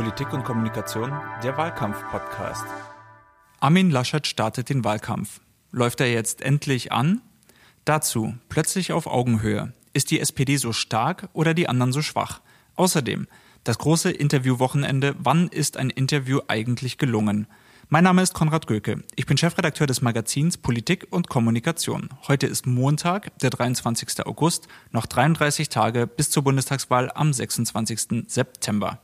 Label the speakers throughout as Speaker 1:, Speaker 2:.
Speaker 1: Politik und Kommunikation, der Wahlkampf-Podcast. Armin Laschet startet den Wahlkampf. Läuft er jetzt endlich an? Dazu plötzlich auf Augenhöhe. Ist die SPD so stark oder die anderen so schwach? Außerdem das große Interviewwochenende. Wann ist ein Interview eigentlich gelungen? Mein Name ist Konrad Göke. Ich bin Chefredakteur des Magazins Politik und Kommunikation. Heute ist Montag, der 23. August, noch 33 Tage bis zur Bundestagswahl am 26. September.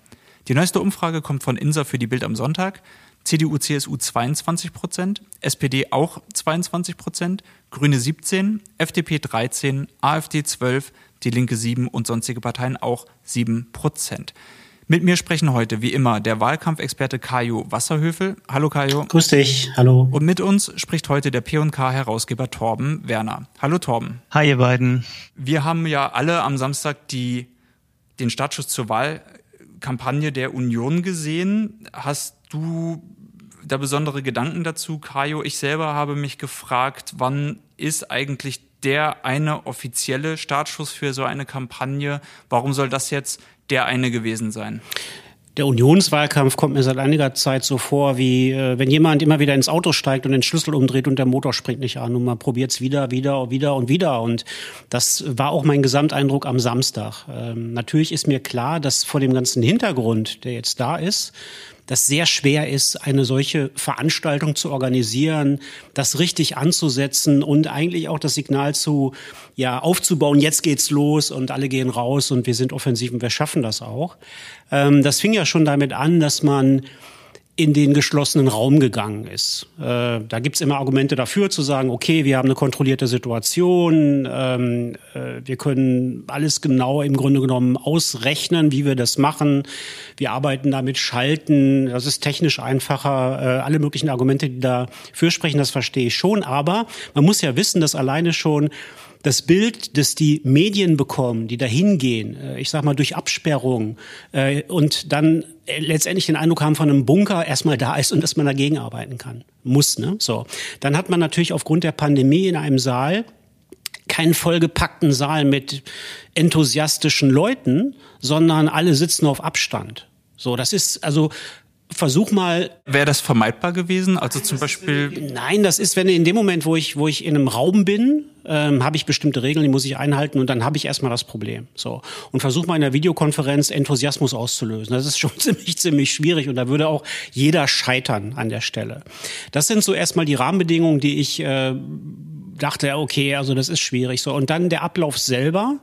Speaker 1: Die neueste Umfrage kommt von INSA für die Bild am Sonntag. CDU, CSU 22 Prozent, SPD auch 22 Prozent, Grüne 17, FDP 13, AfD 12, die Linke 7 und sonstige Parteien auch 7 Prozent. Mit mir sprechen heute, wie immer, der Wahlkampfexperte Kajo Wasserhöfel. Hallo Kajo.
Speaker 2: Grüß dich, hallo.
Speaker 1: Und mit uns spricht heute der P&K-Herausgeber Torben Werner. Hallo Torben.
Speaker 3: Hi ihr beiden.
Speaker 1: Wir haben ja alle am Samstag die, den Startschuss zur Wahlkampagne der Union gesehen. Hast du da besondere Gedanken dazu, Kajo? Ich selber habe mich gefragt, wann ist eigentlich der eine offizielle Startschuss für so eine Kampagne? Warum soll das jetzt der eine gewesen sein?
Speaker 2: Der Unionswahlkampf kommt mir seit einiger Zeit so vor, wie äh, wenn jemand immer wieder ins Auto steigt und den Schlüssel umdreht und der Motor springt nicht an und man probiert es wieder, wieder, wieder und wieder. Und das war auch mein Gesamteindruck am Samstag. Ähm, natürlich ist mir klar, dass vor dem ganzen Hintergrund, der jetzt da ist, das sehr schwer ist, eine solche Veranstaltung zu organisieren, das richtig anzusetzen und eigentlich auch das Signal zu, ja, aufzubauen, jetzt geht's los und alle gehen raus und wir sind offensiv und wir schaffen das auch. Ähm, das fing ja schon damit an, dass man in den geschlossenen Raum gegangen ist. Äh, da gibt's immer Argumente dafür zu sagen, okay, wir haben eine kontrollierte Situation, ähm, äh, wir können alles genau im Grunde genommen ausrechnen, wie wir das machen. Wir arbeiten damit Schalten, das ist technisch einfacher. Äh, alle möglichen Argumente, die dafür sprechen, das verstehe ich schon. Aber man muss ja wissen, dass alleine schon das Bild, das die Medien bekommen, die da hingehen, äh, ich sag mal durch Absperrung äh, und dann äh, letztendlich den Eindruck haben von einem Bunker erstmal da ist und dass man dagegen arbeiten kann. Muss, ne? So. Dann hat man natürlich aufgrund der Pandemie in einem Saal keinen vollgepackten Saal mit enthusiastischen Leuten, sondern alle sitzen auf Abstand. So, das ist also versuch mal.
Speaker 1: Wäre das vermeidbar gewesen? Also zum Beispiel.
Speaker 2: Nein, das ist, wenn in dem Moment, wo ich, wo ich in einem Raum bin, ähm, habe ich bestimmte Regeln, die muss ich einhalten und dann habe ich erstmal das Problem. So und versuche mal in der Videokonferenz Enthusiasmus auszulösen. Das ist schon ziemlich ziemlich schwierig und da würde auch jeder scheitern an der Stelle. Das sind so erstmal die Rahmenbedingungen, die ich äh, dachte, okay, also das ist schwierig. So und dann der Ablauf selber.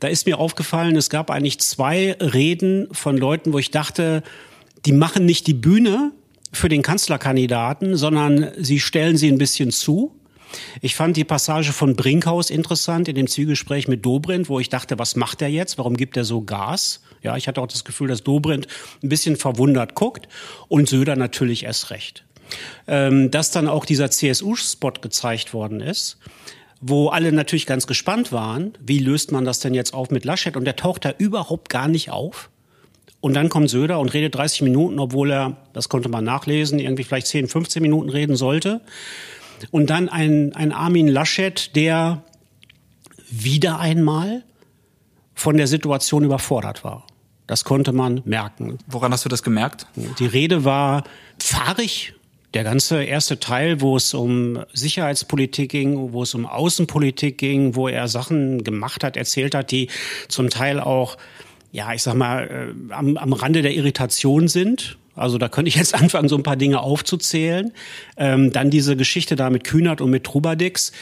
Speaker 2: Da ist mir aufgefallen, es gab eigentlich zwei Reden von Leuten, wo ich dachte, die machen nicht die Bühne für den Kanzlerkandidaten, sondern sie stellen sie ein bisschen zu. Ich fand die Passage von Brinkhaus interessant in dem Zwiegespräch mit Dobrindt, wo ich dachte, was macht er jetzt? Warum gibt er so Gas? Ja, ich hatte auch das Gefühl, dass Dobrindt ein bisschen verwundert guckt und Söder natürlich erst recht. Ähm, dass dann auch dieser CSU-Spot gezeigt worden ist, wo alle natürlich ganz gespannt waren, wie löst man das denn jetzt auf mit Laschet? Und der taucht da überhaupt gar nicht auf. Und dann kommt Söder und redet 30 Minuten, obwohl er, das konnte man nachlesen, irgendwie vielleicht 10, 15 Minuten reden sollte. Und dann ein, ein Armin Laschet, der wieder einmal von der Situation überfordert war. Das konnte man merken.
Speaker 1: Woran hast du das gemerkt?
Speaker 2: Die Rede war fahrig. Der ganze erste Teil, wo es um Sicherheitspolitik ging, wo es um Außenpolitik ging, wo er Sachen gemacht hat, erzählt hat, die zum Teil auch ja, ich sag mal, äh, am, am Rande der Irritation sind. Also da könnte ich jetzt anfangen, so ein paar Dinge aufzuzählen. Ähm, dann diese Geschichte da mit Kühnert und mit Trubadix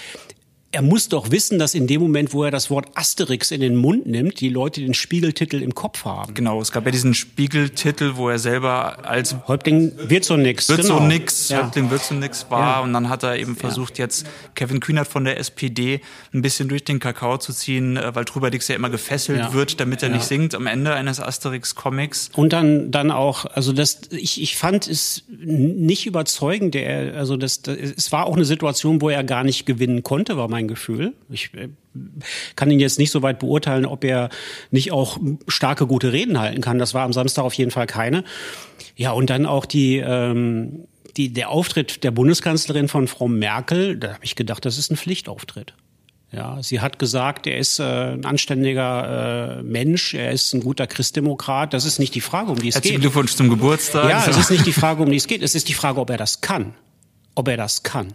Speaker 2: er muss doch wissen, dass in dem Moment, wo er das Wort Asterix in den Mund nimmt, die Leute den Spiegeltitel im Kopf haben.
Speaker 1: Genau, es gab ja diesen Spiegeltitel, wo er selber als
Speaker 2: Häuptling wird so nix.
Speaker 1: Wird genau. so nix, ja. Häuptling wird so nix war. Ja. Und dann hat er eben versucht, ja. jetzt Kevin Kühnert von der SPD ein bisschen durch den Kakao zu ziehen, äh, weil Trubadix ja immer gefesselt wird, damit er nicht singt am Ende eines Asterix-Comics.
Speaker 2: Und dann, dann auch, also das, ich, ich fand es nicht überzeugend, der, also das, das, es war auch eine Situation, wo er gar nicht gewinnen konnte, war mein mein Gefühl. Ich äh, kann ihn jetzt nicht so weit beurteilen, ob er nicht auch starke, gute Reden halten kann. Das war am Samstag auf jeden Fall keine. Ja, und dann auch die, ähm, die, der Auftritt der Bundeskanzlerin von Frau Merkel, da habe ich gedacht, das ist ein Pflichtauftritt. Ja, sie hat gesagt, er ist äh, ein anständiger äh, Mensch, er ist ein guter Christdemokrat. Das ist nicht die Frage, um die es
Speaker 1: Herzlichen
Speaker 2: geht.
Speaker 1: Glückwunsch zum Geburtstag.
Speaker 2: Ja, es ist nicht die Frage, um die es geht. Es ist die Frage, ob er das kann. Ob er das kann.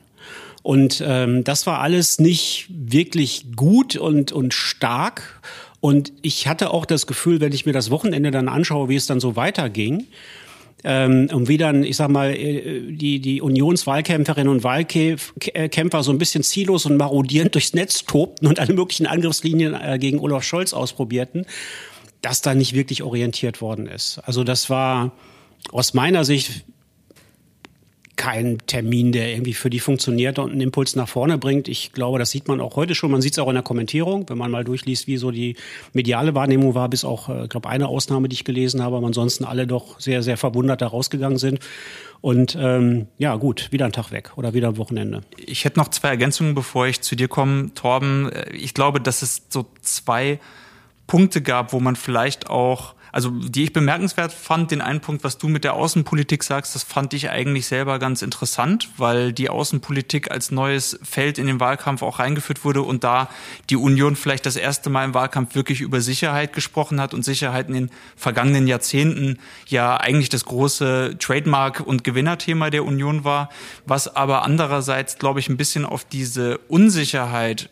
Speaker 2: Und ähm, das war alles nicht wirklich gut und, und stark. Und ich hatte auch das Gefühl, wenn ich mir das Wochenende dann anschaue, wie es dann so weiterging, ähm, und wie dann, ich sag mal, äh, die, die Unionswahlkämpferinnen und Wahlkämpfer so ein bisschen ziellos und marodierend durchs Netz tobten und alle möglichen Angriffslinien äh, gegen Olaf Scholz ausprobierten, dass da nicht wirklich orientiert worden ist. Also das war aus meiner Sicht kein Termin, der irgendwie für die funktioniert und einen Impuls nach vorne bringt. Ich glaube, das sieht man auch heute schon. Man sieht es auch in der Kommentierung, wenn man mal durchliest, wie so die mediale Wahrnehmung war, bis auch, ich glaube, eine Ausnahme, die ich gelesen habe, aber ansonsten alle doch sehr, sehr verwundert da rausgegangen sind. Und ähm, ja, gut, wieder ein Tag weg oder wieder ein Wochenende.
Speaker 1: Ich hätte noch zwei Ergänzungen, bevor ich zu dir komme, Torben. Ich glaube, dass es so zwei Punkte gab, wo man vielleicht auch also die ich bemerkenswert fand, den einen Punkt, was du mit der Außenpolitik sagst, das fand ich eigentlich selber ganz interessant, weil die Außenpolitik als neues Feld in den Wahlkampf auch reingeführt wurde und da die Union vielleicht das erste Mal im Wahlkampf wirklich über Sicherheit gesprochen hat und Sicherheit in den vergangenen Jahrzehnten ja eigentlich das große Trademark- und Gewinnerthema der Union war, was aber andererseits, glaube ich, ein bisschen auf diese Unsicherheit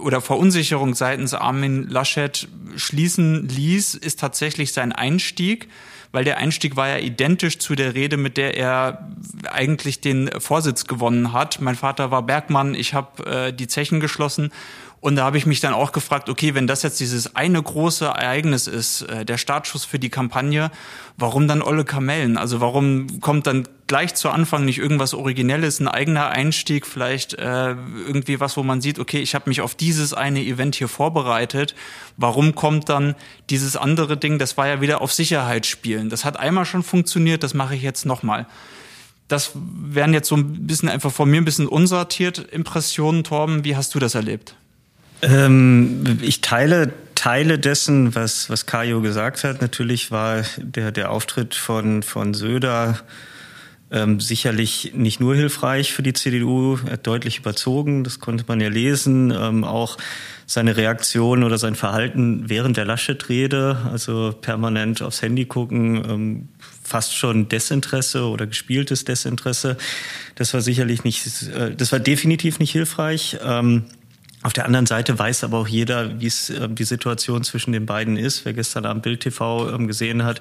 Speaker 1: oder Verunsicherung seitens Armin Laschet schließen ließ, ist tatsächlich sein Einstieg, weil der Einstieg war ja identisch zu der Rede, mit der er eigentlich den Vorsitz gewonnen hat. Mein Vater war Bergmann, ich habe äh, die Zechen geschlossen und da habe ich mich dann auch gefragt, okay, wenn das jetzt dieses eine große Ereignis ist, äh, der Startschuss für die Kampagne, warum dann Olle Kamellen? Also warum kommt dann gleich zu Anfang nicht irgendwas Originelles, ein eigener Einstieg, vielleicht äh, irgendwie was, wo man sieht, okay, ich habe mich auf dieses eine Event hier vorbereitet. Warum kommt dann dieses andere Ding? Das war ja wieder auf Sicherheit spielen. Das hat einmal schon funktioniert, das mache ich jetzt nochmal. Das wären jetzt so ein bisschen einfach von mir ein bisschen unsortiert Impressionen, Torben. Wie hast du das erlebt?
Speaker 3: Ähm, ich teile Teile dessen, was, was Kajo gesagt hat. Natürlich war der, der Auftritt von, von Söder ähm, sicherlich nicht nur hilfreich für die CDU, er hat deutlich überzogen, das konnte man ja lesen. Ähm, auch seine Reaktion oder sein Verhalten während der Laschet-Rede, also permanent aufs Handy gucken, ähm, fast schon Desinteresse oder gespieltes Desinteresse. Das war sicherlich nicht, äh, das war definitiv nicht hilfreich. Ähm, auf der anderen Seite weiß aber auch jeder, wie es äh, die Situation zwischen den beiden ist. Wer gestern Abend Bild TV ähm, gesehen hat,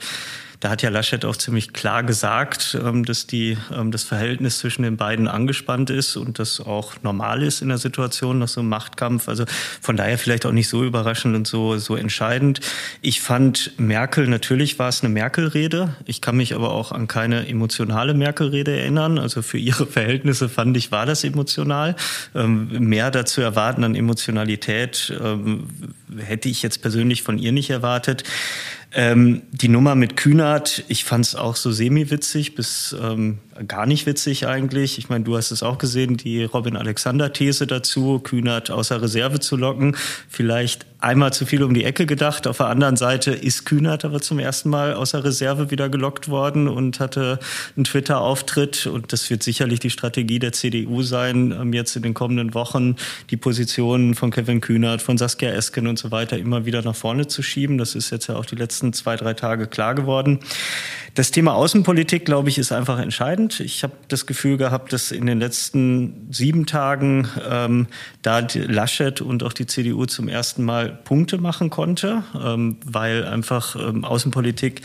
Speaker 3: da hat ja Laschet auch ziemlich klar gesagt, ähm, dass die, ähm, das Verhältnis zwischen den beiden angespannt ist und das auch normal ist in der Situation nach so einem Machtkampf. Also von daher vielleicht auch nicht so überraschend und so, so entscheidend. Ich fand Merkel, natürlich war es eine Merkel-Rede. Ich kann mich aber auch an keine emotionale Merkel-Rede erinnern. Also für ihre Verhältnisse fand ich, war das emotional. Ähm, mehr dazu erwarten an Emotionalität hätte ich jetzt persönlich von ihr nicht erwartet. Ähm, die Nummer mit Kühnert, ich fand es auch so semi-witzig bis ähm, gar nicht witzig eigentlich. Ich meine, du hast es auch gesehen, die Robin-Alexander-These dazu, Kühnert außer Reserve zu locken. Vielleicht einmal zu viel um die Ecke gedacht. Auf der anderen Seite ist Kühnert aber zum ersten Mal außer Reserve wieder gelockt worden und hatte einen Twitter-Auftritt. Und das wird sicherlich die Strategie der CDU sein, ähm, jetzt in den kommenden Wochen die Positionen von Kevin Kühnert, von Saskia Esken und so weiter immer wieder nach vorne zu schieben. Das ist jetzt ja auch die letzten zwei, drei Tage klar geworden. Das Thema Außenpolitik, glaube ich, ist einfach entscheidend. Ich habe das Gefühl gehabt, dass in den letzten sieben Tagen ähm, da Laschet und auch die CDU zum ersten Mal Punkte machen konnte, ähm, weil einfach ähm, Außenpolitik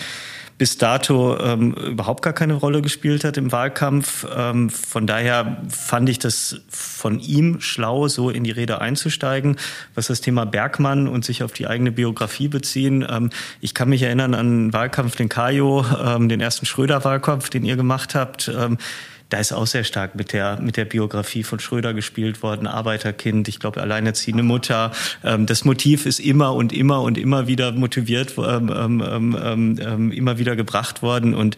Speaker 3: bis dato ähm, überhaupt gar keine Rolle gespielt hat im Wahlkampf. Ähm, von daher fand ich das von ihm schlau, so in die Rede einzusteigen. Was das Thema Bergmann und sich auf die eigene Biografie beziehen. Ähm, ich kann mich erinnern an den Wahlkampf, den Kajo, ähm, den ersten Schröder-Wahlkampf, den ihr gemacht habt. Ähm, da ist auch sehr stark mit der, mit der Biografie von Schröder gespielt worden, Arbeiterkind, ich glaube, alleinerziehende Mutter. Ähm, das Motiv ist immer und immer und immer wieder motiviert, ähm, ähm, ähm, ähm immer wieder gebracht worden und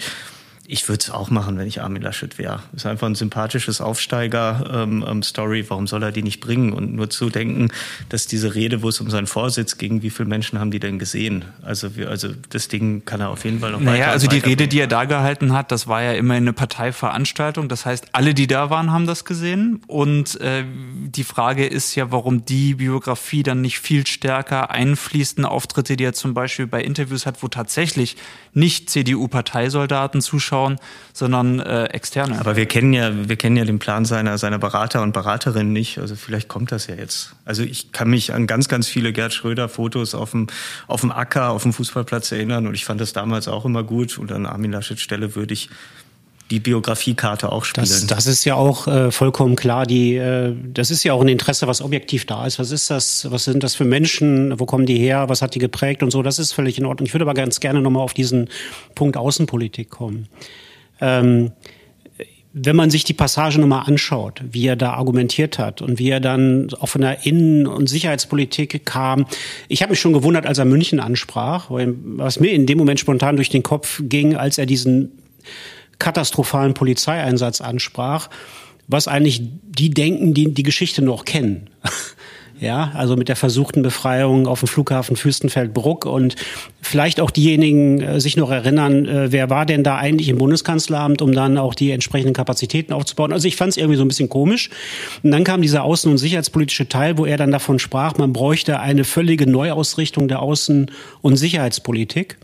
Speaker 3: Ich würde es auch machen, wenn ich Armin Laschet wäre. Ist einfach ein sympathisches Aufsteiger-Story. Ähm, Warum soll er die nicht bringen? Und nur zu denken, dass diese Rede, wo es um seinen Vorsitz ging, wie viele Menschen haben die denn gesehen? Also, wir, also das Ding kann er auf jeden Fall noch
Speaker 1: naja, weiter. Also die Rede, die er da gehalten hat, das war ja immer eine Parteiveranstaltung. Das heißt, alle, die da waren, haben das gesehen. Und äh, die Frage ist ja, warum die Biografie dann nicht viel stärker einfließt in Auftritte, die er zum Beispiel bei Interviews hat, wo tatsächlich nicht CDU-Parteisoldaten zuschauen anschauen, sondern äh, externe.
Speaker 3: Aber wir kennen ja, wir kennen ja den Plan seiner, seiner Berater und Beraterinnen nicht. Also vielleicht kommt das ja jetzt. Also ich kann mich an ganz, ganz viele Gerd Schröder-Fotos auf dem, auf dem Acker, auf dem Fußballplatz erinnern und ich fand das damals auch immer gut. Und an Armin Laschet Stelle würde ich die Biografiekarte auch spielen.
Speaker 2: Das, das ist ja auch äh, vollkommen klar. Die, äh, das ist ja auch ein Interesse, was objektiv da ist. Was ist das? Was sind das für Menschen? Wo kommen die her? Was hat die geprägt und so? Das ist völlig in Ordnung. Ich würde aber ganz gerne nochmal auf diesen Punkt Außenpolitik kommen. Ähm, wenn man sich die Passage nochmal anschaut, wie er da argumentiert hat und wie er dann auch von der Innen- und Sicherheitspolitik kam, ich habe mich schon gewundert, als er München ansprach, was mir in dem Moment spontan durch den Kopf ging, als er diesen katastrophalen Polizeieinsatz ansprach, was eigentlich die denken, die die Geschichte noch kennen. Ja, also mit der versuchten Befreiung auf dem Flughafen Fürstenfeldbruck und vielleicht auch diejenigen äh, sich noch erinnern, äh, wer war denn da eigentlich im Bundeskanzleramt, um dann auch die entsprechenden Kapazitäten aufzubauen. Also ich fand es irgendwie so ein bisschen komisch. Und dann kam dieser außen- und sicherheitspolitische Teil, wo er dann davon sprach, man bräuchte eine völlige Neuausrichtung der Außen- und Sicherheitspolitik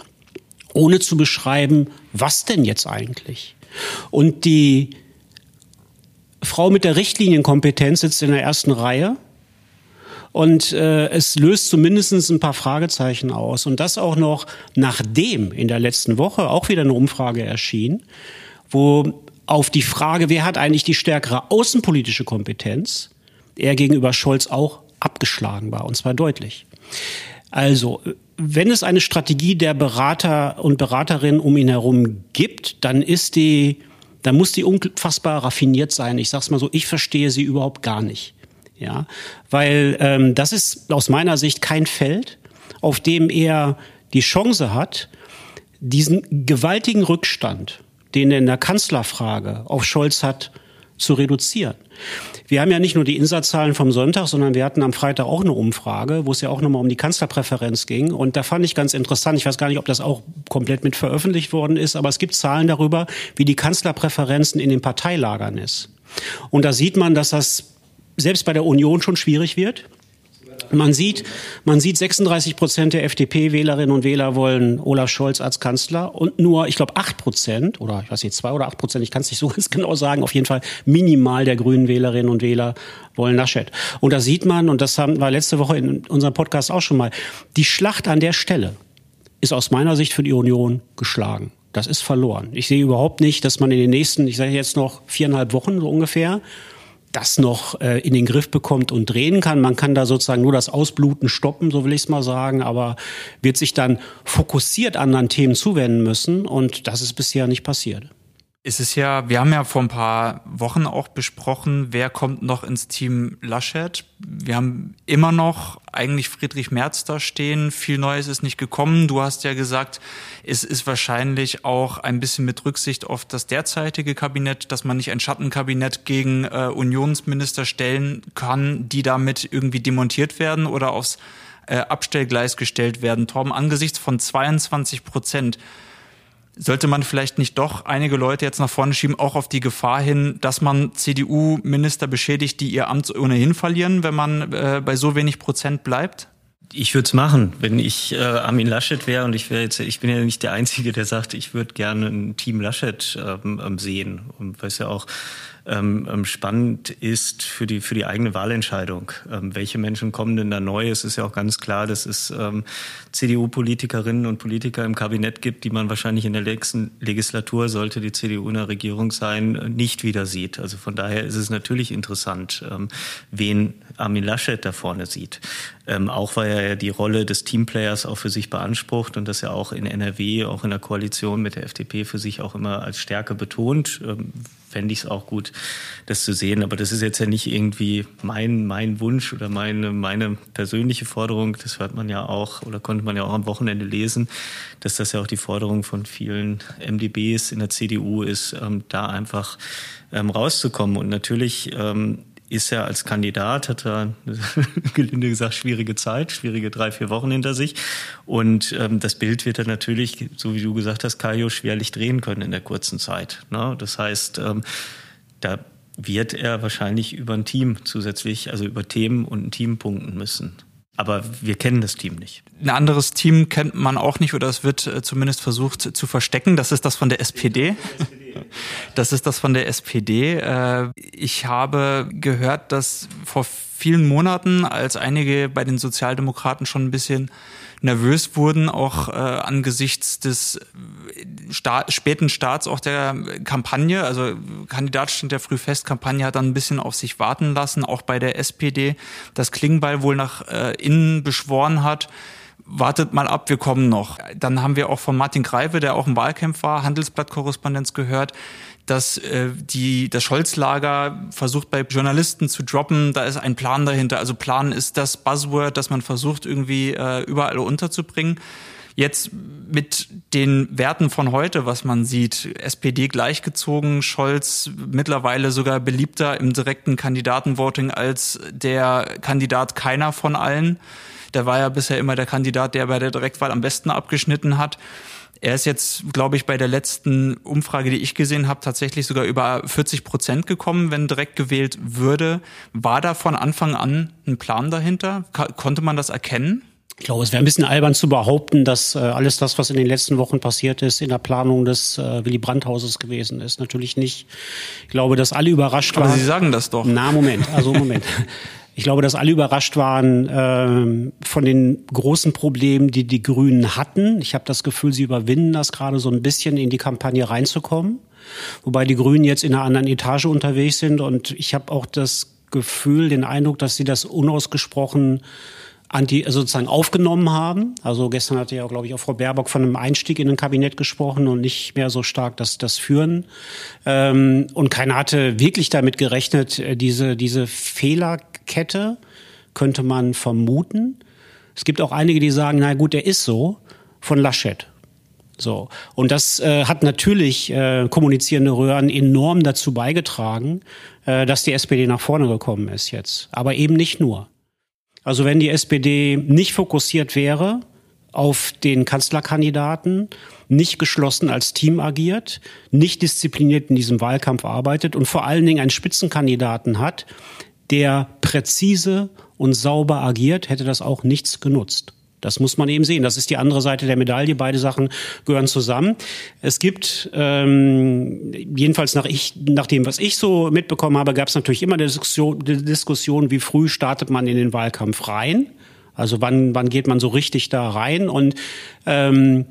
Speaker 2: ohne zu beschreiben, was denn jetzt eigentlich. Und die Frau mit der Richtlinienkompetenz sitzt in der ersten Reihe. Und äh, es löst zumindest ein paar Fragezeichen aus. Und das auch noch nachdem in der letzten Woche auch wieder eine Umfrage erschien, wo auf die Frage, wer hat eigentlich die stärkere außenpolitische Kompetenz, er gegenüber Scholz auch abgeschlagen war, und zwar deutlich. Also, wenn es eine Strategie der Berater und Beraterinnen um ihn herum gibt, dann ist die, dann muss die unfassbar raffiniert sein. Ich sag's mal so, ich verstehe sie überhaupt gar nicht. Ja, weil ähm, das ist aus meiner Sicht kein Feld, auf dem er die Chance hat, diesen gewaltigen Rückstand, den er in der Kanzlerfrage auf Scholz hat, zu reduzieren. Wir haben ja nicht nur die Insatzzahlen vom Sonntag, sondern wir hatten am Freitag auch eine Umfrage, wo es ja auch nochmal um die Kanzlerpräferenz ging. Und da fand ich ganz interessant, ich weiß gar nicht, ob das auch komplett mit veröffentlicht worden ist, aber es gibt Zahlen darüber, wie die Kanzlerpräferenzen in den Parteilagern ist. Und da sieht man, dass das selbst bei der Union schon schwierig wird. Man sieht, man sieht 36 Prozent der FDP-Wählerinnen und Wähler wollen Olaf Scholz als Kanzler und nur, ich glaube, 8 Prozent oder ich weiß nicht, zwei oder acht Prozent, ich kann es nicht so ganz genau sagen, auf jeden Fall minimal der grünen Wählerinnen und Wähler wollen Laschet. Und da sieht man, und das haben, war letzte Woche in unserem Podcast auch schon mal, die Schlacht an der Stelle ist aus meiner Sicht für die Union geschlagen. Das ist verloren. Ich sehe überhaupt nicht, dass man in den nächsten, ich sage jetzt noch viereinhalb Wochen so ungefähr, das noch äh, in den Griff bekommt und drehen kann. Man kann da sozusagen nur das Ausbluten stoppen, so will ich es mal sagen, aber wird sich dann fokussiert anderen Themen zuwenden müssen und das ist bisher nicht passiert.
Speaker 1: Es ist ja, wir haben ja vor ein paar Wochen auch besprochen, wer kommt noch ins Team Laschet. Wir haben immer noch eigentlich Friedrich Merz da stehen. Viel Neues ist nicht gekommen. Du hast ja gesagt, es ist wahrscheinlich auch ein bisschen mit Rücksicht auf das derzeitige Kabinett, dass man nicht ein Schattenkabinett gegen äh, Unionsminister stellen kann, die damit irgendwie demontiert werden oder aufs äh, Abstellgleis gestellt werden. Torben, angesichts von 22 Prozent sollte man vielleicht nicht doch einige Leute jetzt nach vorne schieben, auch auf die Gefahr hin, dass man CDU-Minister beschädigt, die ihr Amt ohnehin verlieren, wenn man äh, bei so wenig Prozent bleibt?
Speaker 3: Ich würde es machen, wenn ich äh, Armin Laschet wäre und ich wäre jetzt, ich bin ja nicht der Einzige, der sagt, ich würde gerne ein Team Laschet ähm, ähm sehen. Und was ja auch ähm, ähm, spannend ist für die, für die eigene Wahlentscheidung. Ähm, welche Menschen kommen denn da neu? Es ist ja auch ganz klar, dass es ähm, CDU-Politikerinnen und Politiker im Kabinett gibt, die man wahrscheinlich in der nächsten Legislatur, sollte die CDU in der Regierung sein, nicht wieder sieht. Also von daher ist es natürlich interessant, ähm, wen Armin Laschet da vorne sieht. Ähm, auch weil er ja die Rolle des Teamplayers auch für sich beansprucht und das ja auch in NRW, auch in der Koalition mit der FDP für sich auch immer als Stärke betont. Ähm, fände ich es auch gut, das zu sehen. Aber das ist jetzt ja nicht irgendwie mein, mein Wunsch oder meine, meine persönliche Forderung. Das hört man ja auch oder konnte man ja auch am Wochenende lesen, dass das ja auch die Forderung von vielen MDBs in der CDU ist, ähm, da einfach ähm, rauszukommen. Und natürlich ähm, ist er als Kandidat, hat er, gelinde gesagt, schwierige Zeit, schwierige drei, vier Wochen hinter sich. Und ähm, das Bild wird er natürlich, so wie du gesagt hast, Kajo, schwerlich drehen können in der kurzen Zeit. Ne? Das heißt, ähm, da wird er wahrscheinlich über ein Team zusätzlich, also über Themen und ein Team punkten müssen. Aber wir kennen das Team nicht.
Speaker 1: Ein anderes Team kennt man auch nicht oder es wird äh, zumindest versucht zu verstecken. Das ist das von der SPD. Das ist das von der SPD. Äh, ich habe gehört, dass vor vielen Monaten, als einige bei den Sozialdemokraten schon ein bisschen nervös wurden, auch äh, angesichts des Sta späten Starts auch der Kampagne. Also Kandidat stand ja früh fest, Kampagne hat dann ein bisschen auf sich warten lassen, auch bei der SPD, das Klingbeil wohl nach äh, innen beschworen hat wartet mal ab, wir kommen noch. Dann haben wir auch von Martin Greive, der auch im Wahlkampf war, Handelsblatt-Korrespondenz gehört, dass äh, die, das Scholz-Lager versucht bei Journalisten zu droppen, da ist ein Plan dahinter. Also Plan ist das Buzzword, das man versucht irgendwie äh, überall unterzubringen. Jetzt mit den Werten von heute, was man sieht, SPD gleichgezogen, Scholz mittlerweile sogar beliebter im direkten Kandidatenvoting als der Kandidat keiner von allen. Der war ja bisher immer der Kandidat, der bei der Direktwahl am besten abgeschnitten hat. Er ist jetzt, glaube ich, bei der letzten Umfrage, die ich gesehen habe, tatsächlich sogar über 40 Prozent gekommen, wenn direkt gewählt würde. War da von Anfang an ein Plan dahinter? konnte man das erkennen?
Speaker 2: Ich glaube, es wäre ein bisschen albern zu behaupten, dass äh, alles das, was in den letzten Wochen passiert ist, in der Planung des äh, Willy Brandt-Hauses gewesen ist. Natürlich nicht. Ich glaube, dass alle überrascht
Speaker 1: Aber
Speaker 2: waren.
Speaker 1: Aber Sie sagen das doch.
Speaker 2: Na, Moment, also Moment. Ich glaube, dass alle überrascht waren äh, von den großen Problemen, die die Grünen hatten. Ich habe das Gefühl, sie überwinden das gerade so ein bisschen in die Kampagne reinzukommen. Wobei die Grünen jetzt in einer anderen Etage unterwegs sind. Und ich habe auch das Gefühl, den Eindruck, dass sie das unausgesprochen anti, also sozusagen aufgenommen haben. Also gestern hatte ja, glaube ich, auch Frau Baerbock von einem Einstieg in ein Kabinett gesprochen und nicht mehr so stark das, das Führen. Ähm, und keiner hatte wirklich damit gerechnet, äh, diese, diese Fehlerkette könnte man vermuten. Es gibt auch einige, die sagen, na gut, der ist so, von Laschet. So. Und das äh, hat natürlich äh, kommunizierende Röhren enorm dazu beigetragen, äh, dass die SPD nach vorne gekommen ist jetzt. Aber eben nicht nur. Also wenn die SPD nicht fokussiert wäre auf den Kanzlerkandidaten, nicht geschlossen als Team agiert, nicht diszipliniert in diesem Wahlkampf arbeitet und vor allen Dingen einen Spitzenkandidaten hat, der präzise und sauber agiert, hätte das auch nichts genutzt. Das muss man eben sehen. Das ist die andere Seite der Medaille. Beide Sachen gehören zusammen. Es gibt, ähm, jedenfalls nach, ich, nach dem, was ich so mitbekommen habe, gab es natürlich immer eine Diskussion, eine Diskussion, wie früh startet man in den Wahlkampf rein. Also wann, wann geht man so richtig da rein? Und ähm,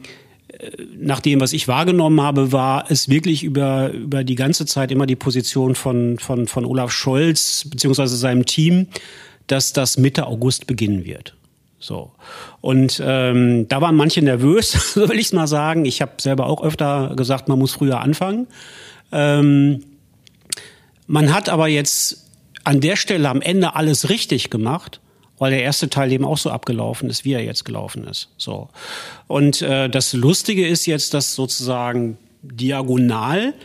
Speaker 2: nach dem, was ich wahrgenommen habe, war es wirklich über, über die ganze Zeit immer die Position von, von, von Olaf Scholz beziehungsweise seinem Team, dass das Mitte August beginnen wird. So. Und ähm, da waren manche nervös, so will ich es mal sagen. Ich habe selber auch öfter gesagt, man muss früher anfangen. Ähm, man hat aber jetzt an der Stelle am Ende alles richtig gemacht, weil der erste Teil eben auch so abgelaufen ist, wie er jetzt gelaufen ist. So. Und äh, das Lustige ist jetzt, dass sozusagen diagonal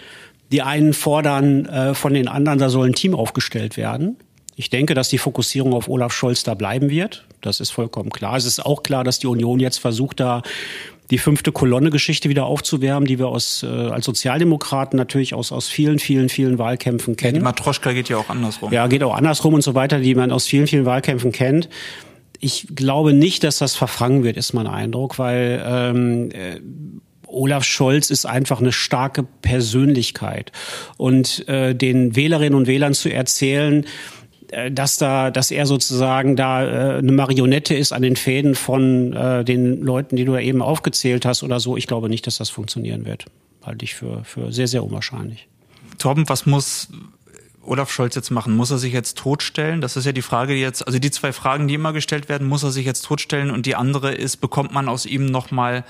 Speaker 2: die einen fordern äh, von den anderen, da soll ein Team aufgestellt werden. Ich denke, dass die Fokussierung auf Olaf Scholz da bleiben wird. Das ist vollkommen klar. Es ist auch klar, dass die Union jetzt versucht, da die fünfte Kolonne-Geschichte wieder aufzuwärmen, die wir aus, äh, als Sozialdemokraten natürlich aus, aus vielen, vielen, vielen Wahlkämpfen kennen. Die
Speaker 1: Matroschka geht ja auch andersrum.
Speaker 2: Ja, geht auch andersrum und so weiter, die man aus vielen, vielen Wahlkämpfen kennt. Ich glaube nicht, dass das verfangen wird, ist mein Eindruck, weil ähm, äh, Olaf Scholz ist einfach eine starke Persönlichkeit. Und äh, den Wählerinnen und Wählern zu erzählen, äh, dass da, dass er sozusagen da äh, eine Marionette ist an den Fäden von äh, den Leuten, die du ja eben aufgezählt hast oder so. Ich glaube nicht, dass das funktionieren wird. Halte ich für, für sehr, sehr unwahrscheinlich.
Speaker 1: Torben, was muss Olaf Scholz jetzt machen? Muss er sich jetzt totstellen? Das ist ja die Frage jetzt, also die zwei Fragen, die immer gestellt werden, muss er sich jetzt totstellen? Und die andere ist, bekommt man aus ihm nochmal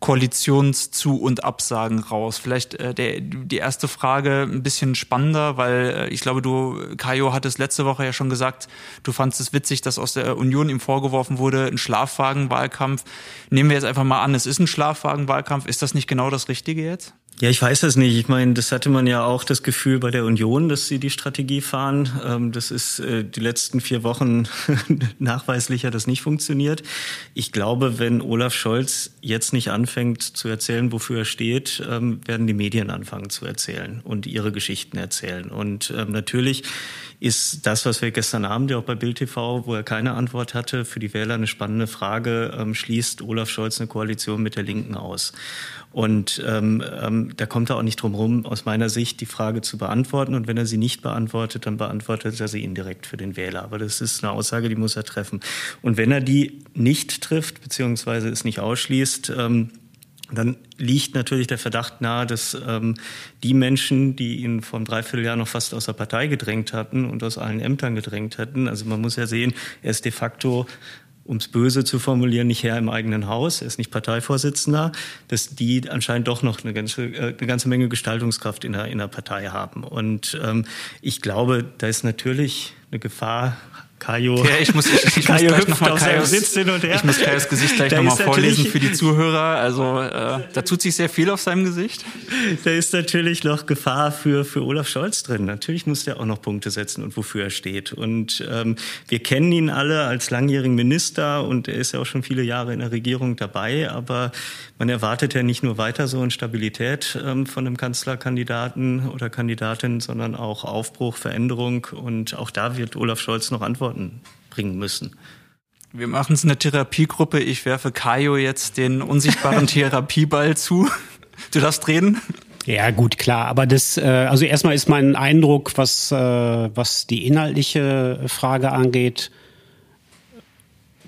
Speaker 1: Koalitionszu- und Absagen raus. Vielleicht äh, der, die erste Frage ein bisschen spannender, weil äh, ich glaube, du, Kajo, hattest letzte Woche ja schon gesagt, du fandest es witzig, dass aus der Union ihm vorgeworfen wurde, ein Schlafwagenwahlkampf. Nehmen wir jetzt einfach mal an, es ist ein Schlafwagenwahlkampf. Ist das nicht genau das Richtige jetzt?
Speaker 3: Ja, ich weiß das nicht. Ich meine, das hatte man ja auch das Gefühl bei der Union, dass sie die Strategie fahren. Ähm, das ist äh, die letzten vier Wochen nachweislich hat das nicht funktioniert. Ich glaube, wenn Olaf Scholz jetzt nicht anfängt zu erzählen, wofür er steht, ähm, werden die Medien anfangen zu erzählen und ihre Geschichten erzählen. Und ähm, natürlich ist das, was wir gestern Abend ja auch bei Bild TV, wo er keine Antwort hatte, für die Wähler eine spannende Frage. Schließt Olaf Scholz eine Koalition mit der Linken aus? Und ähm, ähm, da kommt er auch nicht drum rum, aus meiner Sicht die Frage zu beantworten. Und wenn er sie nicht beantwortet, dann beantwortet er sie indirekt für den Wähler. Aber das ist eine Aussage, die muss er treffen. Und wenn er die nicht trifft, beziehungsweise es nicht ausschließt, ähm, dann liegt natürlich der Verdacht nahe, dass ähm, die Menschen, die ihn vor einem Dreivierteljahr noch fast aus der Partei gedrängt hatten und aus allen Ämtern gedrängt hatten, also man muss ja sehen, er ist de facto um es böse zu formulieren, nicht Herr im eigenen Haus, er ist nicht Parteivorsitzender, dass die anscheinend doch noch eine ganze, äh, eine ganze Menge Gestaltungskraft in der, in der Partei haben. Und ähm, ich glaube, da ist natürlich eine Gefahr Kajo.
Speaker 1: Ja, ich muss, ich, ich Kajo muss gleich nochmal Kajos. Ich muss Kajos Gesicht gleich nochmal vorlesen für die Zuhörer. Also äh, da tut sich sehr viel auf seinem Gesicht.
Speaker 3: Da ist natürlich noch Gefahr für, für Olaf Scholz drin. Natürlich muss der auch noch Punkte setzen und wofür er steht. Und ähm, wir kennen ihn alle als langjährigen Minister und er ist ja auch schon viele Jahre in der Regierung dabei. Aber man erwartet ja nicht nur weiter so in Stabilität ähm, von einem Kanzlerkandidaten oder Kandidatin, sondern auch Aufbruch, Veränderung. Und auch da wird Olaf Scholz noch Antworten bringen müssen.
Speaker 1: Wir machen es in der Therapiegruppe. Ich werfe Kajo jetzt den unsichtbaren Therapieball zu. Du darfst reden.
Speaker 2: Ja, gut, klar. Aber das, äh, also erstmal ist mein Eindruck, was, äh, was die inhaltliche Frage angeht,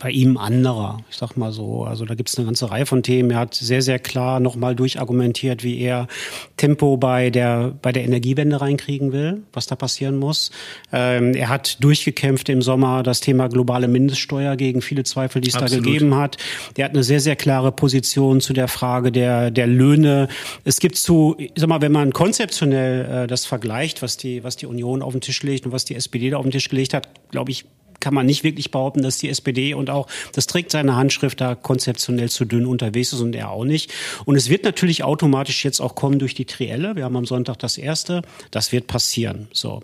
Speaker 2: bei ihm anderer, ich sag mal so. Also da gibt es eine ganze Reihe von Themen. Er hat sehr, sehr klar nochmal durchargumentiert, wie er Tempo bei der, bei der Energiewende reinkriegen will, was da passieren muss. Ähm, er hat durchgekämpft im Sommer das Thema globale Mindeststeuer gegen viele Zweifel, die es Absolut. da gegeben hat. Er hat eine sehr, sehr klare Position zu der Frage der, der Löhne. Es gibt zu, ich sag mal, wenn man konzeptionell äh, das vergleicht, was die, was die Union auf den Tisch legt und was die SPD da auf den Tisch gelegt hat, glaube ich, kann man nicht wirklich behaupten, dass die SPD und auch das trägt seine Handschrift da konzeptionell zu dünn unterwegs ist und er auch nicht. Und es wird natürlich automatisch jetzt auch kommen durch die Trielle. Wir haben am Sonntag das erste. Das wird passieren. So.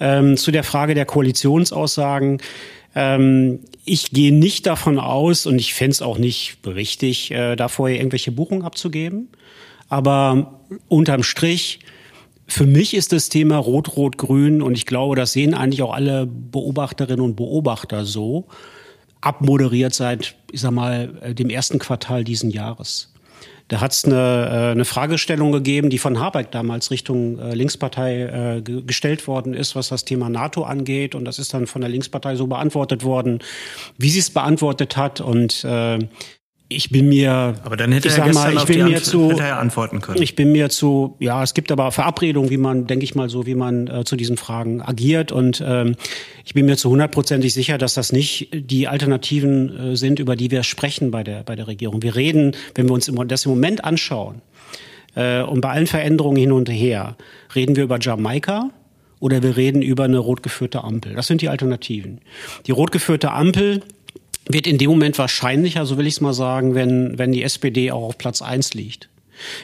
Speaker 2: Ähm, zu der Frage der Koalitionsaussagen. Ähm, ich gehe nicht davon aus und ich fände es auch nicht richtig, äh, da vorher irgendwelche Buchungen abzugeben. Aber unterm Strich für mich ist das Thema Rot-Rot-Grün und ich glaube, das sehen eigentlich auch alle Beobachterinnen und Beobachter so, abmoderiert seit, ich sag mal, äh, dem ersten Quartal diesen Jahres. Da hat es eine, äh, eine Fragestellung gegeben, die von Habeck damals Richtung äh, Linkspartei gestellt worden ist, was das Thema NATO angeht. Und das ist dann von der Linkspartei so beantwortet worden, wie sie es beantwortet hat. Und äh, ich bin mir,
Speaker 3: aber dann hätte er mal, ich bin mir zu, hätte er antworten können.
Speaker 2: Ich bin mir zu, ja, es gibt aber Verabredungen, wie man, denke ich mal, so wie man äh, zu diesen Fragen agiert und ähm, ich bin mir zu hundertprozentig sicher, dass das nicht die Alternativen äh, sind, über die wir sprechen bei der bei der Regierung. Wir reden, wenn wir uns das im Moment anschauen äh, und bei allen Veränderungen hin und her, reden wir über Jamaika oder wir reden über eine rot geführte Ampel. Das sind die Alternativen. Die rot geführte Ampel wird in dem Moment wahrscheinlicher, so will ich es mal sagen, wenn, wenn die SPD auch auf Platz eins liegt.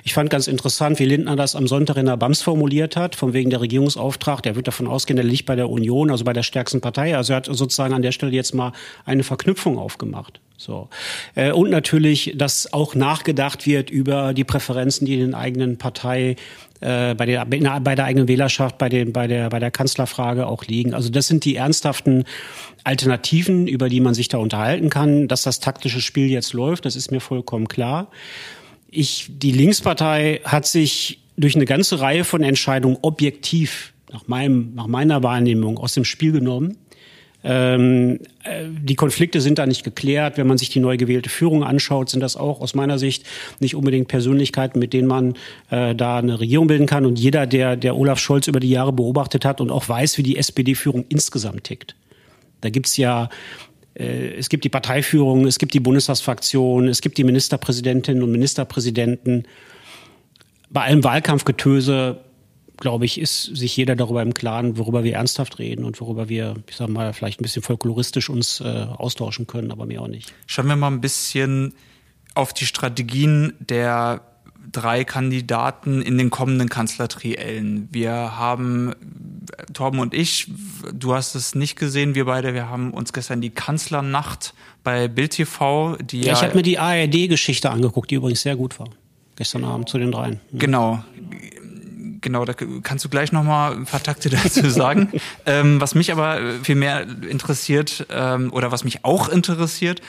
Speaker 2: Ich fand ganz interessant, wie Lindner das am Sonntag in der BAMS formuliert hat, von wegen der Regierungsauftrag. Der wird davon ausgehen, der liegt bei der Union, also bei der stärksten Partei. Also er hat sozusagen an der Stelle jetzt mal eine Verknüpfung aufgemacht. So. Äh, und natürlich, dass auch nachgedacht wird über die Präferenzen, die in den eigenen Partei äh, bei, der, bei der eigenen Wählerschaft, bei, den, bei, der, bei der Kanzlerfrage auch liegen. Also das sind die ernsthaften Alternativen, über die man sich da unterhalten kann. Dass das taktische Spiel jetzt läuft, das ist mir vollkommen klar. Ich, die Linkspartei hat sich durch eine ganze Reihe von Entscheidungen objektiv nach, meinem, nach meiner Wahrnehmung aus dem Spiel genommen. Ähm, äh, die Konflikte sind da nicht geklärt. Wenn man sich die neu gewählte Führung anschaut, sind das auch aus meiner Sicht nicht unbedingt Persönlichkeiten, mit denen man äh, da eine Regierung bilden kann. Und jeder, der, der Olaf Scholz über die Jahre beobachtet hat und auch weiß, wie die SPD-Führung insgesamt tickt. Da gibt's ja äh, es gibt die Parteiführung, es gibt die Bundestagsfraktion, es gibt die Ministerpräsidentinnen und Ministerpräsidenten. Bei allem Wahlkampfgetöse, glaube ich, ist sich jeder darüber im Klaren, worüber wir ernsthaft reden und worüber wir, ich sag mal, vielleicht ein bisschen folkloristisch uns äh, austauschen können, aber mehr auch nicht.
Speaker 1: Schauen wir mal ein bisschen auf die Strategien der drei Kandidaten in den kommenden Kanzlertriellen. Wir haben, Torben und ich, du hast es nicht gesehen, wir beide, wir haben uns gestern die Kanzlernacht bei Bild TV, die
Speaker 2: ja, ich habe mir die ARD-Geschichte angeguckt, die übrigens sehr gut war. Gestern Abend zu den dreien.
Speaker 1: Mhm. Genau. Genau, da kannst du gleich noch mal ein paar Takte dazu sagen. ähm, was mich aber viel mehr interessiert ähm, oder was mich auch interessiert,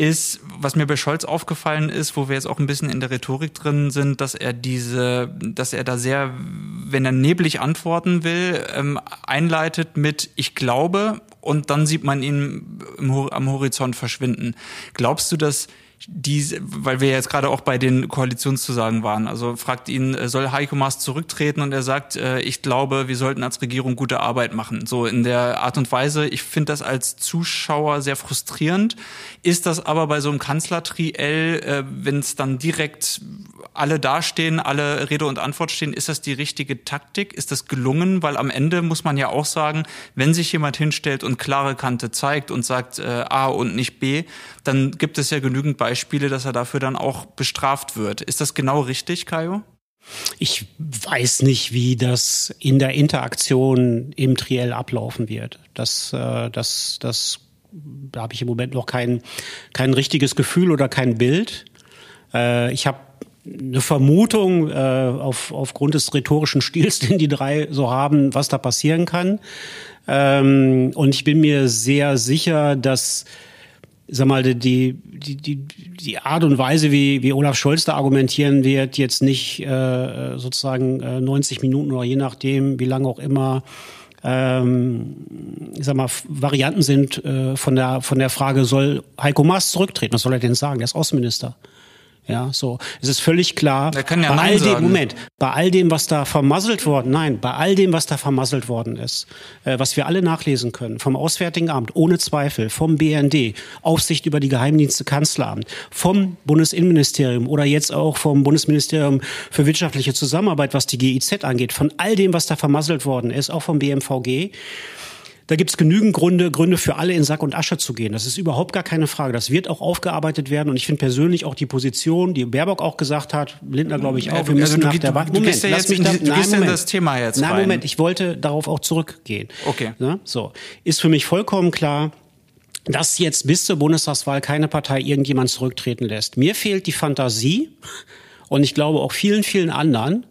Speaker 1: ist, was mir bei Scholz aufgefallen ist, wo wir jetzt auch ein bisschen in der Rhetorik drin sind, dass er diese, dass er da sehr, wenn er neblig antworten will, ähm, einleitet mit Ich glaube und dann sieht man ihn im, am Horizont verschwinden. Glaubst du, dass diese, weil wir jetzt gerade auch bei den Koalitionszusagen waren. Also fragt ihn, äh, soll Heiko Maas zurücktreten? Und er sagt, äh, ich glaube, wir sollten als Regierung gute Arbeit machen. So in der Art und Weise. Ich finde das als Zuschauer sehr frustrierend. Ist das aber bei so einem Kanzlertriell, äh, wenn es dann direkt alle dastehen, alle Rede und Antwort stehen, ist das die richtige Taktik? Ist das gelungen? Weil am Ende muss man ja auch sagen, wenn sich jemand hinstellt und klare Kante zeigt und sagt A und nicht B, dann gibt es ja genügend Beispiele, dass er dafür dann auch bestraft wird. Ist das genau richtig, Kajo?
Speaker 2: Ich weiß nicht, wie das in der Interaktion im Triell ablaufen wird. Das, äh, das, das, da habe ich im Moment noch kein, kein richtiges Gefühl oder kein Bild. Äh, ich habe eine Vermutung äh, auf, aufgrund des rhetorischen Stils, den die drei so haben, was da passieren kann. Ähm, und ich bin mir sehr sicher, dass sag mal, die, die, die, die Art und Weise, wie, wie Olaf Scholz da argumentieren wird, jetzt nicht äh, sozusagen äh, 90 Minuten oder je nachdem, wie lange auch immer, ähm, ich sag mal, Varianten sind äh, von, der, von der Frage, soll Heiko Maas zurücktreten? Was soll er denn sagen? Der ist Außenminister. Ja, so. Es ist völlig klar.
Speaker 1: Ja
Speaker 2: bei all dem,
Speaker 1: sagen.
Speaker 2: Moment, bei all dem, was da vermasselt worden, nein, bei all dem, was da vermasselt worden ist, äh, was wir alle nachlesen können, vom Auswärtigen Amt, ohne Zweifel, vom BND, Aufsicht über die Geheimdienste Kanzleramt, vom Bundesinnenministerium oder jetzt auch vom Bundesministerium für wirtschaftliche Zusammenarbeit, was die GIZ angeht, von all dem, was da vermasselt worden ist, auch vom BMVG, da gibt es genügend Gründe, Gründe für alle in Sack und Asche zu gehen. Das ist überhaupt gar keine Frage. Das wird auch aufgearbeitet werden. Und ich finde persönlich auch die Position, die Baerbock auch gesagt hat, Lindner glaube ich auch, wir müssen
Speaker 1: also
Speaker 2: nach
Speaker 1: du,
Speaker 2: der
Speaker 1: du,
Speaker 2: Wahl.
Speaker 1: du gehst ja
Speaker 2: lass mich
Speaker 1: in,
Speaker 2: da,
Speaker 1: du
Speaker 2: nein,
Speaker 1: gehst ja in
Speaker 2: Moment.
Speaker 1: das Thema jetzt
Speaker 2: Nein,
Speaker 1: rein.
Speaker 2: Moment, ich wollte darauf auch zurückgehen.
Speaker 1: Okay.
Speaker 2: Ne? So. Ist für mich vollkommen klar, dass jetzt bis zur Bundestagswahl keine Partei irgendjemand zurücktreten lässt. Mir fehlt die Fantasie und ich glaube auch vielen, vielen anderen,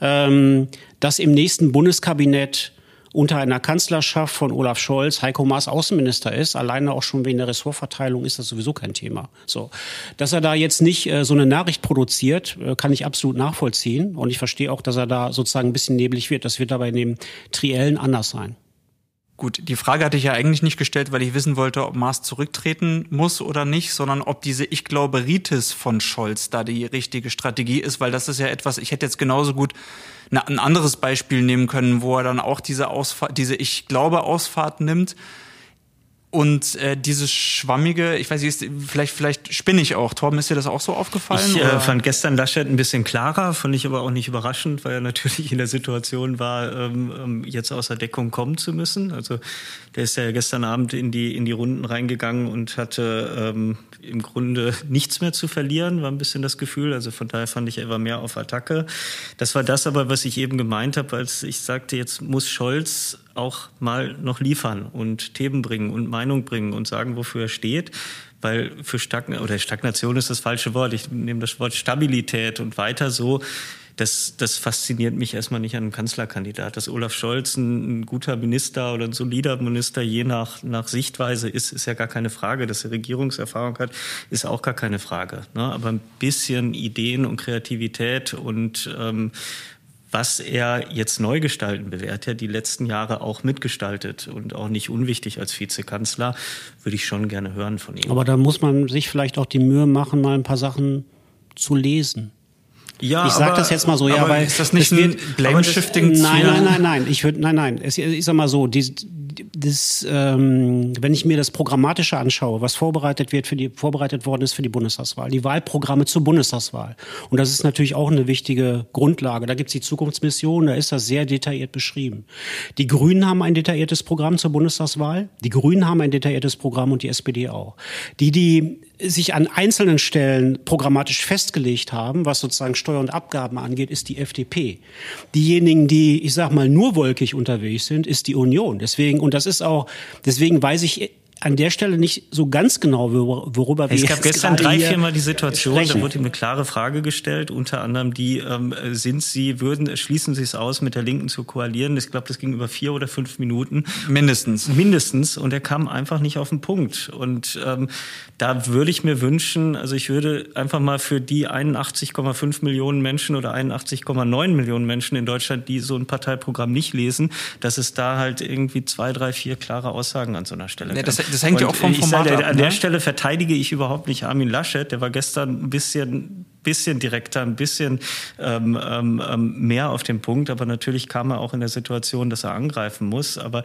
Speaker 2: ähm, dass im nächsten Bundeskabinett unter einer Kanzlerschaft von Olaf Scholz Heiko Maas Außenminister ist. Alleine auch schon wegen der Ressortverteilung ist das sowieso kein Thema. So, dass er da jetzt nicht äh, so eine Nachricht produziert, äh, kann ich absolut nachvollziehen. Und ich verstehe auch, dass er da sozusagen ein bisschen neblig wird. Das wird aber in dem Triellen anders sein.
Speaker 1: Gut, die Frage hatte ich ja eigentlich nicht gestellt, weil ich wissen wollte, ob Maas zurücktreten muss oder nicht, sondern ob diese Ich glaube Ritis von Scholz da die richtige Strategie ist, weil das ist ja etwas, ich hätte jetzt genauso gut ein anderes Beispiel nehmen können, wo er dann auch diese Ausfahrt, diese Ich glaube Ausfahrt nimmt und äh, dieses schwammige, ich weiß nicht, vielleicht vielleicht spinne ich auch. Torben, ist dir das auch so aufgefallen?
Speaker 3: Ich äh, fand gestern Laschet ein bisschen klarer, fand ich aber auch nicht überraschend, weil er natürlich in der Situation war, ähm, ähm, jetzt außer Deckung kommen zu müssen. Also der ist ja gestern Abend in die in die Runden reingegangen und hatte ähm, im Grunde nichts mehr zu verlieren, war ein bisschen das Gefühl. Also von daher fand ich, er war mehr auf Attacke. Das war das aber, was ich eben gemeint habe, als ich sagte, jetzt muss Scholz auch mal noch liefern und Themen bringen und Meinung bringen und sagen, wofür er steht. Weil für Stagn oder Stagnation ist das falsche Wort. Ich nehme das Wort Stabilität und weiter so. Das, das fasziniert mich erstmal nicht an einem Kanzlerkandidat. Dass Olaf Scholz ein, ein guter Minister oder ein solider Minister je nach, nach Sichtweise ist, ist ja gar keine Frage. Dass er Regierungserfahrung hat, ist auch gar keine Frage. Ne? Aber ein bisschen Ideen und Kreativität und ähm, was er jetzt neu gestalten will. Er hat ja die letzten Jahre auch mitgestaltet und auch nicht unwichtig als Vizekanzler, würde ich schon gerne hören von ihm.
Speaker 2: Aber da muss man sich vielleicht auch die Mühe machen, mal ein paar Sachen zu lesen.
Speaker 3: Ja,
Speaker 2: ich sage das jetzt mal so, ja, weil
Speaker 1: ist das nicht ein Blame-Shifting?
Speaker 2: Nein, nein, nein, nein. Ich würde, nein, nein. Es, ich sag mal so, die, das, ähm, wenn ich mir das Programmatische anschaue, was vorbereitet wird für die, vorbereitet worden ist für die Bundestagswahl, die Wahlprogramme zur Bundestagswahl. Und das ist natürlich auch eine wichtige Grundlage. Da gibt es die Zukunftsmission, da ist das sehr detailliert beschrieben. Die Grünen haben ein detailliertes Programm zur Bundestagswahl. Die Grünen haben ein detailliertes Programm und die SPD auch. Die, die sich an einzelnen Stellen programmatisch festgelegt haben, was sozusagen Steuer und Abgaben angeht, ist die FDP. Diejenigen, die, ich sag mal, nur wolkig unterwegs sind, ist die Union. Deswegen, und das ist auch, deswegen weiß ich an der Stelle nicht so ganz genau, worüber wir
Speaker 3: Es gab gestern drei, viermal die Situation, sprechen. da wurde ihm eine klare Frage gestellt, unter anderem die, ähm, sind Sie, würden, schließen Sie es aus, mit der Linken zu koalieren? Ich glaube, das ging über vier oder fünf Minuten.
Speaker 1: Mindestens.
Speaker 3: Mindestens. Und er kam einfach nicht auf den Punkt. Und ähm, da würde ich mir wünschen, also ich würde einfach mal für die 81,5 Millionen Menschen oder 81,9 Millionen Menschen in Deutschland, die so ein Parteiprogramm nicht lesen, dass es da halt irgendwie zwei, drei, vier klare Aussagen an so einer Stelle
Speaker 1: ja, das, das hängt ja auch vom Format
Speaker 3: sage, ab. An der ne? Stelle verteidige ich überhaupt nicht Armin Laschet. Der war gestern ein bisschen bisschen direkter, ein bisschen ähm, ähm, ähm, mehr auf den Punkt. Aber natürlich kam er auch in der Situation, dass er angreifen muss. Aber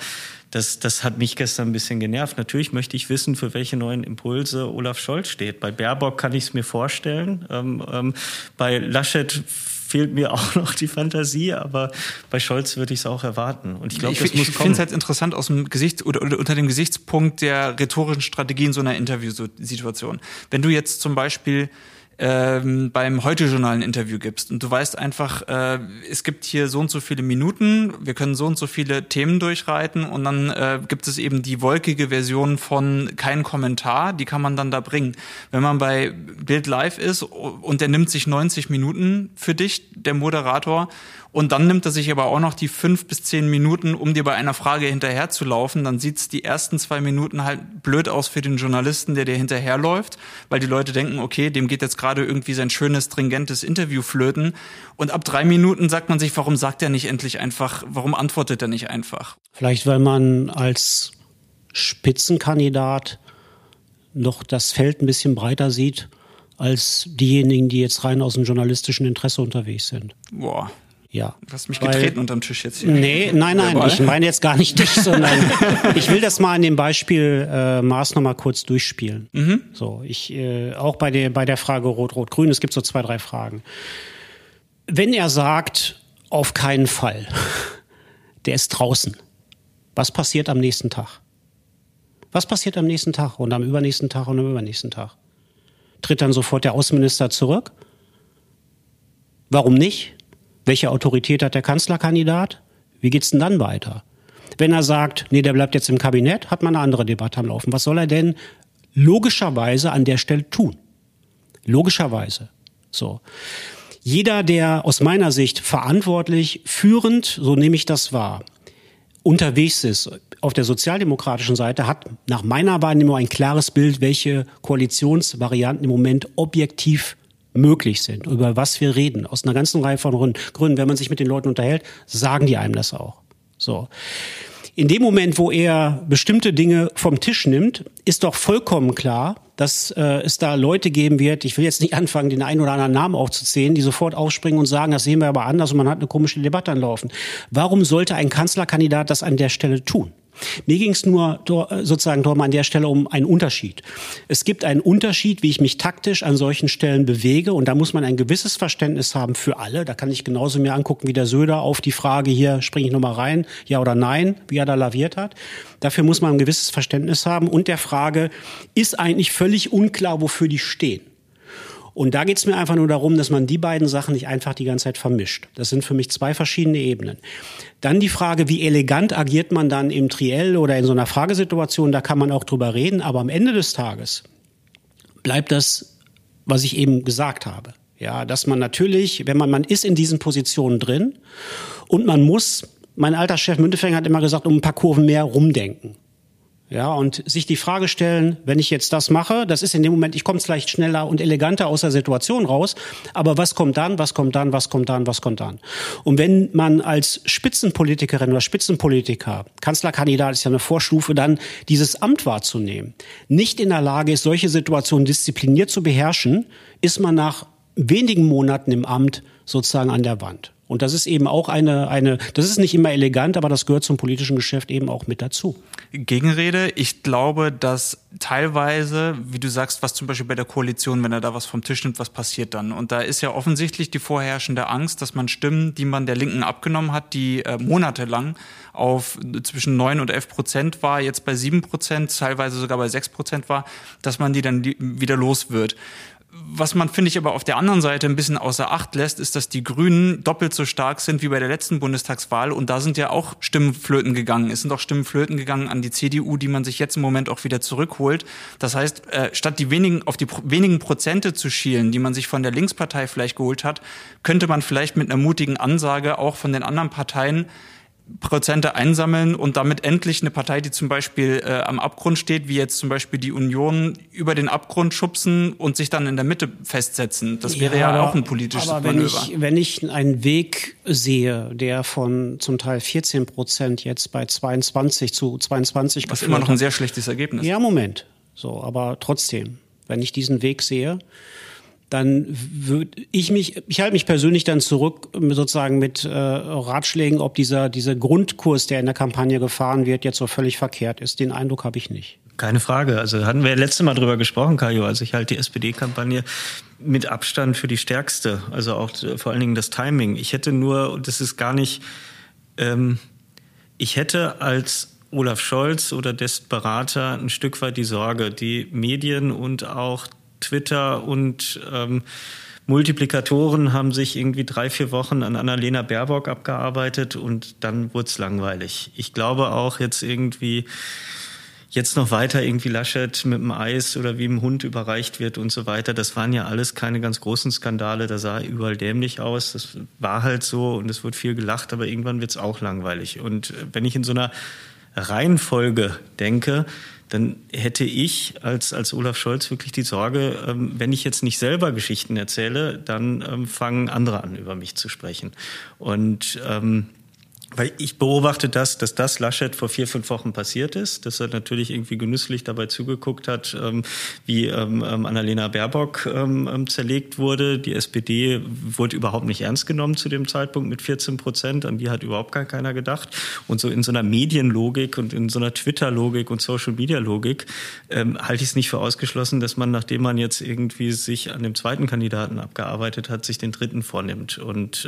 Speaker 3: das, das hat mich gestern ein bisschen genervt. Natürlich möchte ich wissen, für welche neuen Impulse Olaf Scholz steht. Bei Baerbock kann ich es mir vorstellen. Ähm, ähm, bei Laschet fehlt mir auch noch die Fantasie, aber bei Scholz würde ich es auch erwarten. Und ich glaube, das
Speaker 1: muss Ich finde es halt interessant aus dem Gesicht oder, oder unter dem Gesichtspunkt der rhetorischen Strategie in so einer Interviewsituation. Wenn du jetzt zum Beispiel ähm, beim Heute-Journal ein Interview gibst und du weißt einfach, äh, es gibt hier so und so viele Minuten, wir können so und so viele Themen durchreiten und dann äh, gibt es eben die wolkige Version von kein Kommentar, die kann man dann da bringen. Wenn man bei Bild Live ist und der nimmt sich 90 Minuten für dich, der Moderator, und dann nimmt er sich aber auch noch die fünf bis zehn Minuten, um dir bei einer Frage hinterherzulaufen. Dann sieht's die ersten zwei Minuten halt blöd aus für den Journalisten, der dir hinterherläuft, weil die Leute denken, okay, dem geht jetzt gerade irgendwie sein schönes, stringentes Interview flöten. Und ab drei Minuten sagt man sich, warum sagt er nicht endlich einfach, warum antwortet er nicht einfach?
Speaker 2: Vielleicht, weil man als Spitzenkandidat noch das Feld ein bisschen breiter sieht als diejenigen, die jetzt rein aus dem journalistischen Interesse unterwegs sind.
Speaker 1: Boah,
Speaker 2: ja.
Speaker 1: Du hast mich getreten Weil, unterm Tisch jetzt hier.
Speaker 2: Nee, nein, nein, ich meine jetzt gar nicht dich, sondern ich will das mal an dem Beispiel äh, Maß nochmal kurz durchspielen. Mhm. So, ich, äh, auch bei der, bei der Frage Rot-Rot-Grün, es gibt so zwei, drei Fragen. Wenn er sagt, auf keinen Fall, der ist draußen, was passiert am nächsten Tag? Was passiert am nächsten Tag und am übernächsten Tag und am übernächsten Tag? Tritt dann sofort der Außenminister zurück? Warum nicht? Welche Autorität hat der Kanzlerkandidat? Wie geht's denn dann weiter? Wenn er sagt, nee, der bleibt jetzt im Kabinett, hat man eine andere Debatte am Laufen. Was soll er denn logischerweise an der Stelle tun? Logischerweise. So. Jeder, der aus meiner Sicht verantwortlich, führend, so nehme ich das wahr, unterwegs ist auf der sozialdemokratischen Seite, hat nach meiner Wahrnehmung ein klares Bild, welche Koalitionsvarianten im Moment objektiv möglich sind, über was wir reden, aus einer ganzen Reihe von Gründen. Wenn man sich mit den Leuten unterhält, sagen die einem das auch. So. In dem Moment, wo er bestimmte Dinge vom Tisch nimmt, ist doch vollkommen klar, dass äh, es da Leute geben wird, ich will jetzt nicht anfangen, den einen oder anderen Namen aufzuzählen, die sofort aufspringen und sagen, das sehen wir aber anders und man hat eine komische Debatte anlaufen. Warum sollte ein Kanzlerkandidat das an der Stelle tun? Mir ging es nur sozusagen darum an der Stelle um einen Unterschied. Es gibt einen Unterschied, wie ich mich taktisch an solchen Stellen bewege und da muss man ein gewisses Verständnis haben für alle. Da kann ich genauso mir angucken wie der Söder auf die Frage hier springe ich nochmal rein, ja oder nein, wie er da laviert hat. Dafür muss man ein gewisses Verständnis haben und der Frage ist eigentlich völlig unklar, wofür die stehen. Und da geht es mir einfach nur darum, dass man die beiden Sachen nicht einfach die ganze Zeit vermischt. Das sind für mich zwei verschiedene Ebenen. Dann die Frage, wie elegant agiert man dann im Triell oder in so einer Fragesituation, da kann man auch drüber reden, aber am Ende des Tages bleibt das, was ich eben gesagt habe. Ja, dass man natürlich, wenn man, man ist in diesen Positionen drin und man muss, mein alter Chef Müntefänger hat immer gesagt, um ein paar Kurven mehr rumdenken. Ja, und sich die Frage stellen, wenn ich jetzt das mache, das ist in dem Moment, ich komme vielleicht schneller und eleganter aus der Situation raus, aber was kommt dann, was kommt dann, was kommt dann, was kommt dann? Und wenn man als Spitzenpolitikerin oder Spitzenpolitiker, Kanzlerkandidat ist ja eine Vorstufe, dann dieses Amt wahrzunehmen, nicht in der Lage ist, solche Situationen diszipliniert zu beherrschen, ist man nach wenigen Monaten im Amt sozusagen an der Wand. Und das ist eben auch eine, eine, das ist nicht immer elegant, aber das gehört zum politischen Geschäft eben auch mit dazu.
Speaker 1: Gegenrede, ich glaube, dass teilweise, wie du sagst, was zum Beispiel bei der Koalition, wenn er da was vom Tisch nimmt, was passiert dann? Und da ist ja offensichtlich die vorherrschende Angst, dass man Stimmen, die man der Linken abgenommen hat, die äh, monatelang auf zwischen neun und elf Prozent war, jetzt bei sieben Prozent, teilweise sogar bei sechs Prozent war, dass man die dann wieder los wird. Was man, finde ich, aber auf der anderen Seite ein bisschen außer Acht lässt, ist, dass die Grünen doppelt so stark sind wie bei der letzten Bundestagswahl. Und da sind ja auch Stimmen flöten gegangen. Es sind auch Stimmen flöten gegangen an die CDU, die man sich jetzt im Moment auch wieder zurückholt. Das heißt, äh, statt die wenigen, auf die wenigen Prozente zu schielen, die man sich von der Linkspartei vielleicht geholt hat, könnte man vielleicht mit einer mutigen Ansage auch von den anderen Parteien Prozente einsammeln und damit endlich eine Partei, die zum Beispiel äh, am Abgrund steht, wie jetzt zum Beispiel die Union, über den Abgrund schubsen und sich dann in der Mitte festsetzen. Das wäre ja, ja auch ein politisches
Speaker 2: aber wenn Manöver. Ich, wenn ich einen Weg sehe, der von zum Teil 14 Prozent jetzt bei 22 zu 22
Speaker 1: Was immer noch ein sehr schlechtes Ergebnis.
Speaker 2: Ja, Moment. So, aber trotzdem, wenn ich diesen Weg sehe, dann würde ich mich, ich halte mich persönlich dann zurück sozusagen mit äh, Ratschlägen, ob dieser, dieser Grundkurs, der in der Kampagne gefahren wird, jetzt so völlig verkehrt ist. Den Eindruck habe ich nicht.
Speaker 3: Keine Frage. Also hatten wir letzte Mal drüber gesprochen, Kajo. Also ich halte die SPD-Kampagne mit Abstand für die stärkste. Also auch vor allen Dingen das Timing. Ich hätte nur, und das ist gar nicht, ähm, ich hätte als Olaf Scholz oder des Berater ein Stück weit die Sorge, die Medien und auch Twitter und ähm, Multiplikatoren haben sich irgendwie drei, vier Wochen an Annalena Baerbock abgearbeitet und dann wurde es langweilig. Ich glaube auch jetzt irgendwie jetzt noch weiter irgendwie Laschet mit dem Eis oder wie im Hund überreicht wird und so weiter. Das waren ja alles keine ganz großen Skandale. Da sah überall dämlich aus. Das war halt so und es wird viel gelacht, aber irgendwann wird es auch langweilig. Und wenn ich in so einer Reihenfolge denke, dann hätte ich als, als Olaf Scholz wirklich die Sorge, ähm, wenn ich jetzt nicht selber Geschichten erzähle, dann ähm, fangen andere an, über mich zu sprechen. Und ähm, weil ich beobachte das, dass das Laschet vor vier, fünf Wochen passiert ist, dass er natürlich irgendwie genüsslich dabei zugeguckt hat, ähm, wie ähm, ähm Annalena Baerbock zerlegt wurde. Die SPD wurde überhaupt nicht ernst genommen zu dem Zeitpunkt mit 14 Prozent. An die hat überhaupt gar keiner gedacht. Und so in so einer Medienlogik und in so einer Twitter-Logik und Social-Media-Logik halte ich es nicht für ausgeschlossen, dass man, nachdem man jetzt irgendwie sich an dem zweiten Kandidaten abgearbeitet hat, sich den dritten vornimmt. Und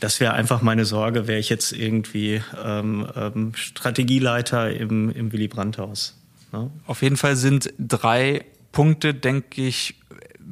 Speaker 3: das wäre einfach meine Sorge, wäre ich jetzt irgendwie ähm, ähm, Strategieleiter im, im Willy Brandt-Haus.
Speaker 1: Ne? Auf jeden Fall sind drei Punkte, denke ich,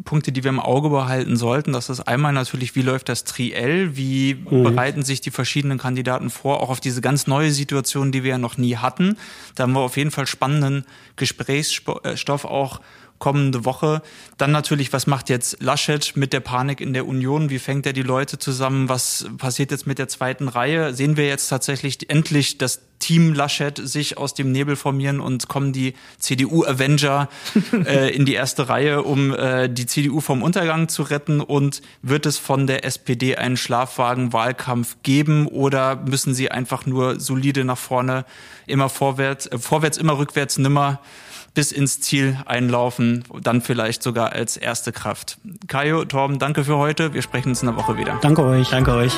Speaker 1: Punkte, die wir im Auge behalten sollten. Das ist einmal natürlich, wie läuft das Triell? Wie mhm. bereiten sich die verschiedenen Kandidaten vor, auch auf diese ganz neue Situation, die wir ja noch nie hatten. Da haben wir auf jeden Fall spannenden Gesprächsstoff auch kommende Woche. Dann natürlich, was macht jetzt Laschet mit der Panik in der Union? Wie fängt er die Leute zusammen? Was passiert jetzt mit der zweiten Reihe? Sehen wir jetzt tatsächlich endlich das Team Laschet sich aus dem Nebel formieren und kommen die CDU-Avenger äh, in die erste Reihe, um äh, die CDU vom Untergang zu retten? Und wird es von der SPD einen Schlafwagen-Wahlkampf geben oder müssen sie einfach nur solide nach vorne, immer vorwärts, äh, vorwärts, immer rückwärts, nimmer bis ins Ziel einlaufen, dann vielleicht sogar als erste Kraft. Kajo, Torben, danke für heute. Wir sprechen uns in der Woche wieder.
Speaker 2: Danke euch.
Speaker 3: Danke euch.